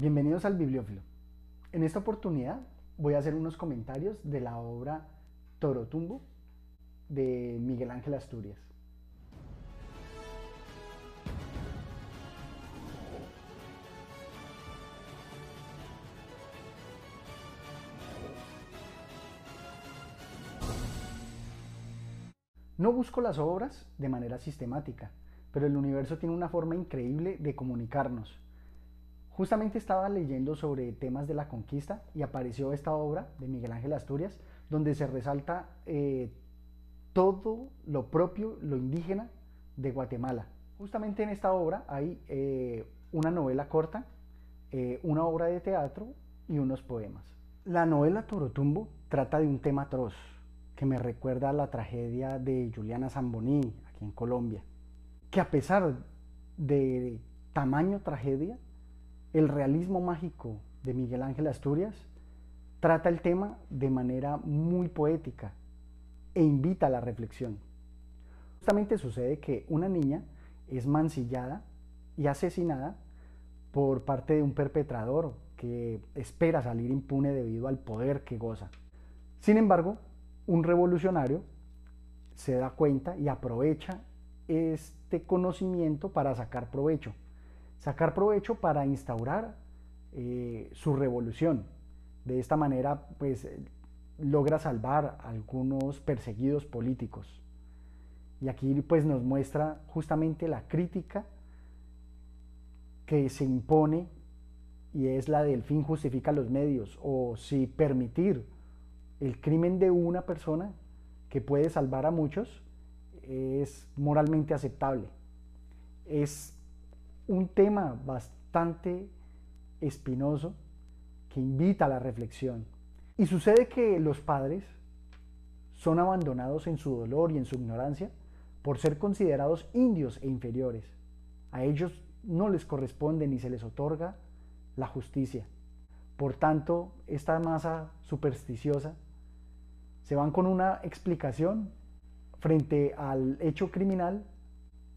Bienvenidos al Bibliófilo. En esta oportunidad voy a hacer unos comentarios de la obra Torotumbo de Miguel Ángel Asturias. No busco las obras de manera sistemática, pero el universo tiene una forma increíble de comunicarnos. Justamente estaba leyendo sobre temas de la conquista y apareció esta obra de Miguel Ángel Asturias, donde se resalta eh, todo lo propio, lo indígena de Guatemala. Justamente en esta obra hay eh, una novela corta, eh, una obra de teatro y unos poemas. La novela Torotumbo trata de un tema atroz que me recuerda a la tragedia de Juliana Zamboní aquí en Colombia que a pesar de tamaño tragedia, el realismo mágico de Miguel Ángel Asturias trata el tema de manera muy poética e invita a la reflexión. Justamente sucede que una niña es mancillada y asesinada por parte de un perpetrador que espera salir impune debido al poder que goza. Sin embargo, un revolucionario se da cuenta y aprovecha este conocimiento para sacar provecho. Sacar provecho para instaurar eh, su revolución. De esta manera, pues, logra salvar a algunos perseguidos políticos. Y aquí, pues, nos muestra justamente la crítica que se impone y es la del fin justifica los medios, o si permitir el crimen de una persona que puede salvar a muchos, es moralmente aceptable. Es un tema bastante espinoso que invita a la reflexión. Y sucede que los padres son abandonados en su dolor y en su ignorancia por ser considerados indios e inferiores. A ellos no les corresponde ni se les otorga la justicia. Por tanto, esta masa supersticiosa se van con una explicación frente al hecho criminal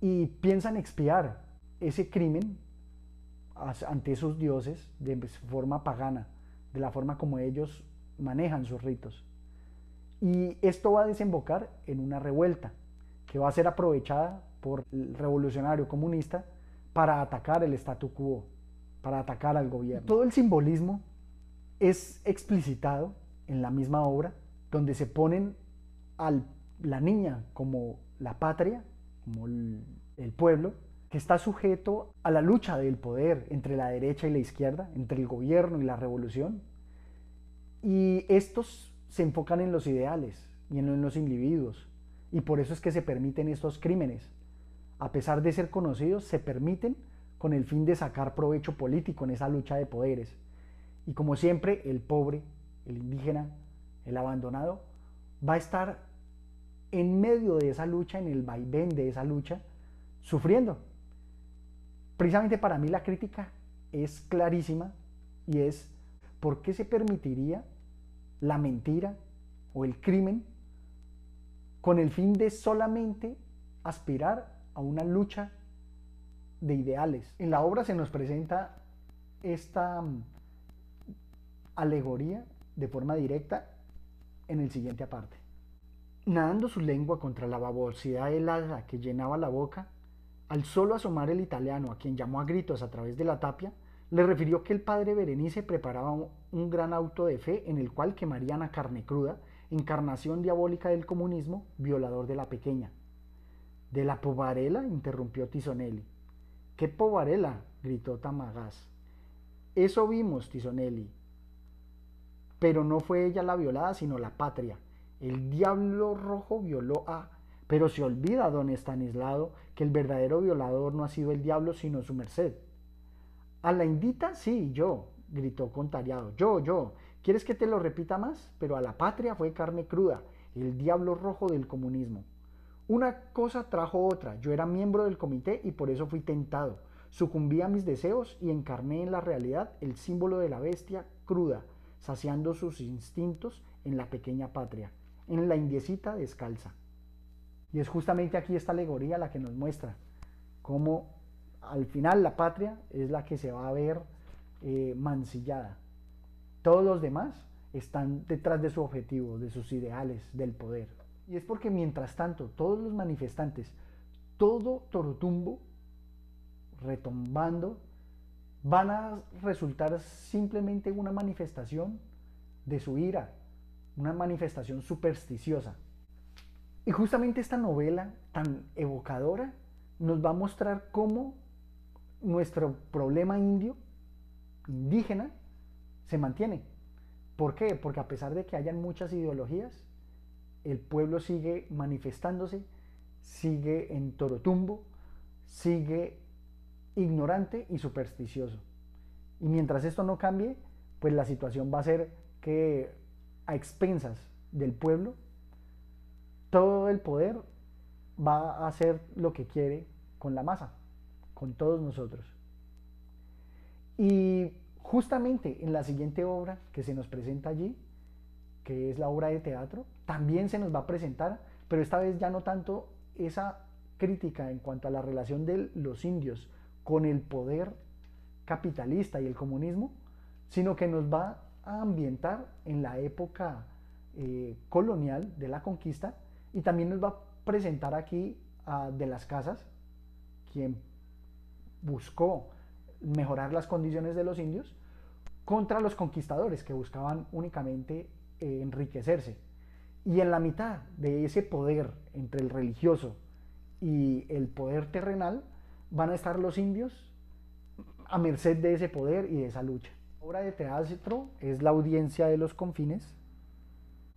y piensan expiar ese crimen ante esos dioses de forma pagana, de la forma como ellos manejan sus ritos. Y esto va a desembocar en una revuelta que va a ser aprovechada por el revolucionario comunista para atacar el statu quo, para atacar al gobierno. Todo el simbolismo es explicitado en la misma obra, donde se ponen al la niña como la patria, como el, pueblo, está sujeto a la lucha del poder entre la derecha y la izquierda, entre el gobierno y la revolución. Y estos se enfocan en los ideales y en los individuos. Y por eso es que se permiten estos crímenes. A pesar de ser conocidos, se permiten con el fin de sacar provecho político en esa lucha de poderes. Y como siempre, el pobre, el indígena, el abandonado, va a estar en medio de esa lucha, en el vaivén de esa lucha, sufriendo. Precisamente para mí la crítica es clarísima y es por qué se permitiría la mentira o el crimen con el fin de solamente aspirar a una lucha de ideales. En la obra se nos presenta esta mm, alegoría de forma directa en el siguiente aparte. Nadando su lengua contra la babosidad helada que llenaba la boca, al solo asomar el italiano, a quien llamó a gritos a través de la tapia, le refirió que el padre Berenice preparaba un gran auto de fe en el cual quemarían a carne cruda, encarnación diabólica del comunismo, violador de la pequeña. ¿De la povarela? interrumpió Tisonelli. ¿Qué povarela? gritó Tamagás. Eso vimos, Tisonelli. Pero no fue ella la violada, sino la patria. El diablo rojo violó a... Pero se olvida, don Estanislao, que el verdadero violador no ha sido el diablo, sino su merced. A la indita, sí, yo, gritó contrariado. Yo, yo. ¿Quieres que te lo repita más? Pero a la patria fue carne cruda, el diablo rojo del comunismo. Una cosa trajo otra. Yo era miembro del comité y por eso fui tentado. Sucumbí a mis deseos y encarné en la realidad el símbolo de la bestia cruda, saciando sus instintos en la pequeña patria en la indiecita descalza. Y es justamente aquí esta alegoría la que nos muestra cómo al final la patria es la que se va a ver eh, mancillada. Todos los demás están detrás de su objetivo, de sus ideales, del poder. Y es porque mientras tanto todos los manifestantes, todo Torotumbo, retumbando, van a resultar simplemente una manifestación de su ira, una manifestación supersticiosa. Y justamente esta novela tan evocadora nos va a mostrar cómo nuestro problema indio, indígena, se mantiene. ¿Por qué? Porque a pesar de que hayan muchas ideologías, el pueblo sigue manifestándose, sigue en torotumbo, sigue ignorante y supersticioso. Y mientras esto no cambie, pues la situación va a ser que a expensas del pueblo, todo el poder va a hacer lo que quiere con la masa, con todos nosotros. Y justamente en la siguiente obra que se nos presenta allí, que es la obra de teatro, también se nos va a presentar, pero esta vez ya no tanto esa crítica en cuanto a la relación de los indios con el poder capitalista y el comunismo, sino que nos va a ambientar en la época eh, colonial de la conquista y también nos va a presentar aquí a De las Casas, quien buscó mejorar las condiciones de los indios contra los conquistadores que buscaban únicamente eh, enriquecerse. Y en la mitad de ese poder entre el religioso y el poder terrenal van a estar los indios a merced de ese poder y de esa lucha. La obra de teatro es La audiencia de los confines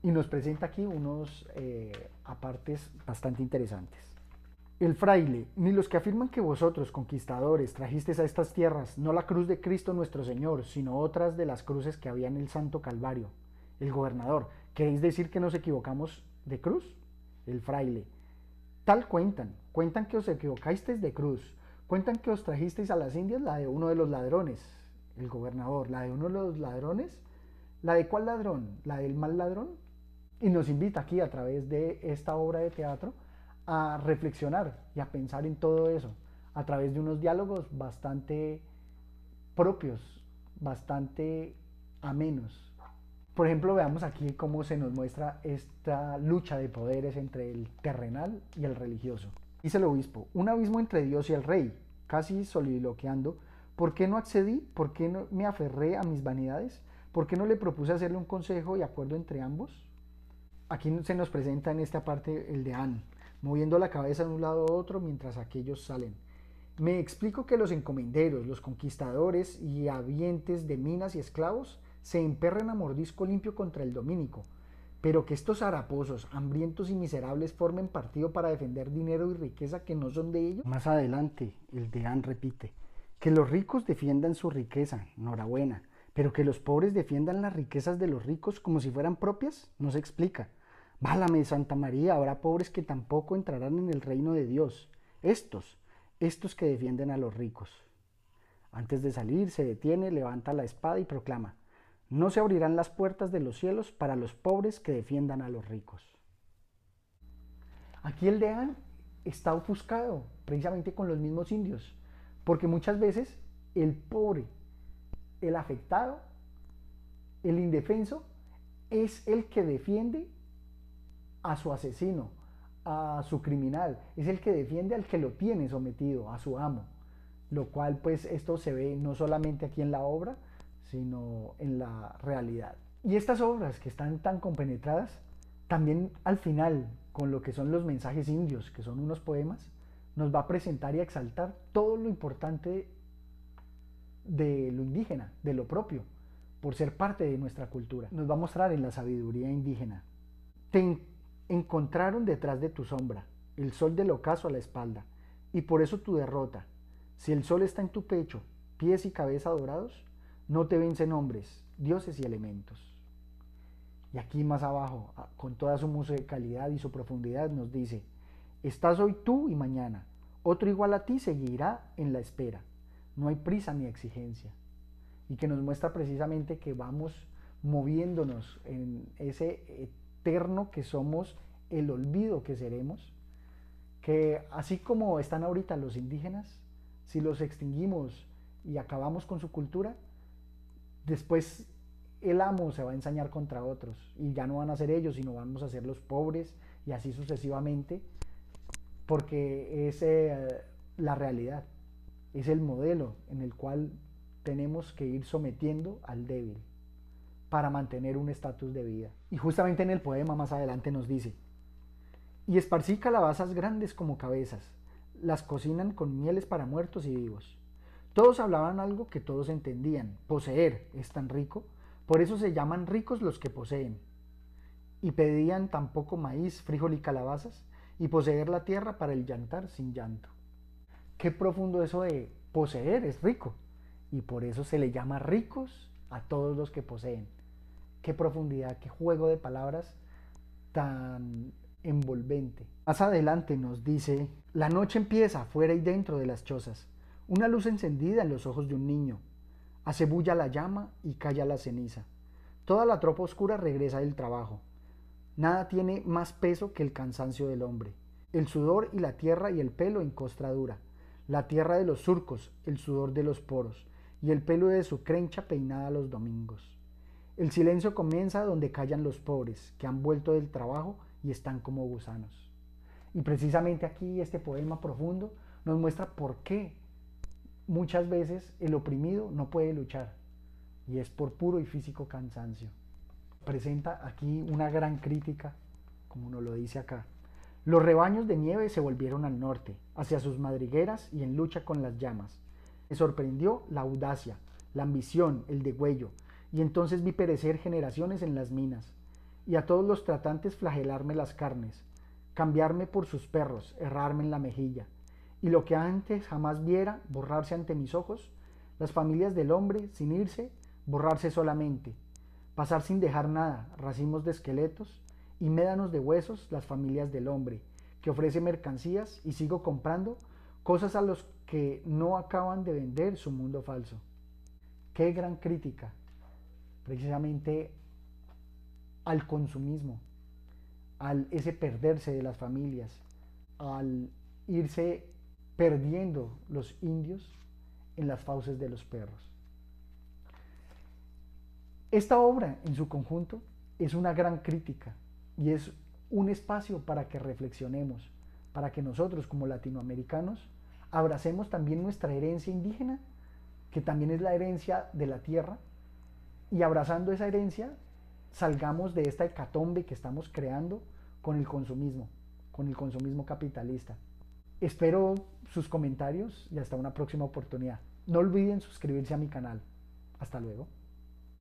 y nos presenta aquí unos eh, apartes bastante interesantes. El fraile, ni los que afirman que vosotros, conquistadores, trajisteis a estas tierras no la cruz de Cristo nuestro Señor, sino otras de las cruces que había en el Santo Calvario. El gobernador, ¿queréis decir que nos equivocamos de cruz? El fraile, tal cuentan, cuentan que os equivocasteis de cruz, cuentan que os trajisteis a las Indias la de uno de los ladrones, el gobernador, la de uno de los ladrones, la de cuál ladrón, la del mal ladrón, y nos invita aquí a través de esta obra de teatro a reflexionar y a pensar en todo eso a través de unos diálogos bastante propios, bastante amenos. Por ejemplo, veamos aquí cómo se nos muestra esta lucha de poderes entre el terrenal y el religioso. Dice el obispo, un abismo entre Dios y el rey, casi soliloqueando, ¿por qué no accedí? ¿Por qué no me aferré a mis vanidades? ¿Por qué no le propuse hacerle un consejo y acuerdo entre ambos? Aquí se nos presenta en esta parte el de moviendo la cabeza de un lado a otro mientras aquellos salen. Me explico que los encomenderos, los conquistadores y habientes de minas y esclavos se emperren a mordisco limpio contra el dominico, pero que estos haraposos, hambrientos y miserables formen partido para defender dinero y riqueza que no son de ellos. Más adelante, el deán repite, que los ricos defiendan su riqueza, enhorabuena, pero que los pobres defiendan las riquezas de los ricos como si fueran propias, no se explica. Válame, Santa María, habrá pobres que tampoco entrarán en el reino de Dios. Estos, estos que defienden a los ricos. Antes de salir, se detiene, levanta la espada y proclama, no se abrirán las puertas de los cielos para los pobres que defiendan a los ricos. Aquí el deán está ofuscado precisamente con los mismos indios, porque muchas veces el pobre, el afectado, el indefenso, es el que defiende a su asesino, a su criminal, es el que defiende al que lo tiene sometido, a su amo. Lo cual pues esto se ve no solamente aquí en la obra, sino en la realidad. Y estas obras que están tan compenetradas, también al final, con lo que son los mensajes indios, que son unos poemas, nos va a presentar y a exaltar todo lo importante de lo indígena, de lo propio, por ser parte de nuestra cultura. Nos va a mostrar en la sabiduría indígena. Te encontraron detrás de tu sombra, el sol del ocaso a la espalda, y por eso tu derrota. Si el sol está en tu pecho, pies y cabeza dorados, no te vencen hombres, dioses y elementos. Y aquí más abajo, con toda su musicalidad y su profundidad, nos dice, estás hoy tú y mañana, otro igual a ti seguirá en la espera, no hay prisa ni exigencia. Y que nos muestra precisamente que vamos moviéndonos en ese eterno que somos, el olvido que seremos, que así como están ahorita los indígenas, si los extinguimos y acabamos con su cultura, después el amo se va a ensañar contra otros y ya no van a ser ellos, sino vamos a ser los pobres y así sucesivamente, porque es eh, la realidad, es el modelo en el cual tenemos que ir sometiendo al débil para mantener un estatus de vida. Y justamente en el poema más adelante nos dice, y esparcí calabazas grandes como cabezas, las cocinan con mieles para muertos y vivos. Todos hablaban algo que todos entendían, poseer es tan rico, por eso se llaman ricos los que poseen. Y pedían tampoco maíz, frijol y calabazas, y poseer la tierra para el llantar sin llanto. Qué profundo eso de poseer es rico, y por eso se le llama ricos a todos los que poseen. Qué profundidad, qué juego de palabras tan envolvente. Más adelante nos dice, la noche empieza fuera y dentro de las chozas, una luz encendida en los ojos de un niño, Hace bulla la llama y calla la ceniza. Toda la tropa oscura regresa del trabajo. Nada tiene más peso que el cansancio del hombre. El sudor y la tierra y el pelo en costra dura. La tierra de los surcos, el sudor de los poros, y el pelo de su crencha peinada los domingos. El silencio comienza donde callan los pobres, que han vuelto del trabajo y están como gusanos. Y precisamente aquí este poema profundo nos muestra por qué muchas veces el oprimido no puede luchar y es por puro y físico cansancio. Presenta aquí una gran crítica, como nos lo dice acá. Los rebaños de nieve se volvieron al norte, hacia sus madrigueras y en lucha con las llamas. Me sorprendió la audacia, la ambición, el degüello, y entonces vi perecer generaciones en las minas, y a todos los tratantes flagelarme las carnes, cambiarme por sus perros, errarme en la mejilla, y lo que antes jamás viera borrarse ante mis ojos, las familias del hombre, sin irse, borrarse solamente, pasar sin dejar nada, racimos de esqueletos y médanos de huesos, las familias del hombre, que ofrece mercancías y sigo comprando cosas a los que no acaban de vender su mundo falso. Qué gran crítica, precisamente al consumismo, al ese perderse de las familias, al irse perdiendo los indios en las fauces de los perros. Esta obra en su conjunto es una gran crítica y es un espacio para que reflexionemos, para que nosotros como latinoamericanos abracemos también nuestra herencia indígena, que también es la herencia de la tierra, y abrazando esa herencia salgamos de esta hecatombe que estamos creando con el consumismo, con el consumismo capitalista. Espero sus comentarios y hasta una próxima oportunidad. No olviden suscribirse a mi canal. Hasta luego.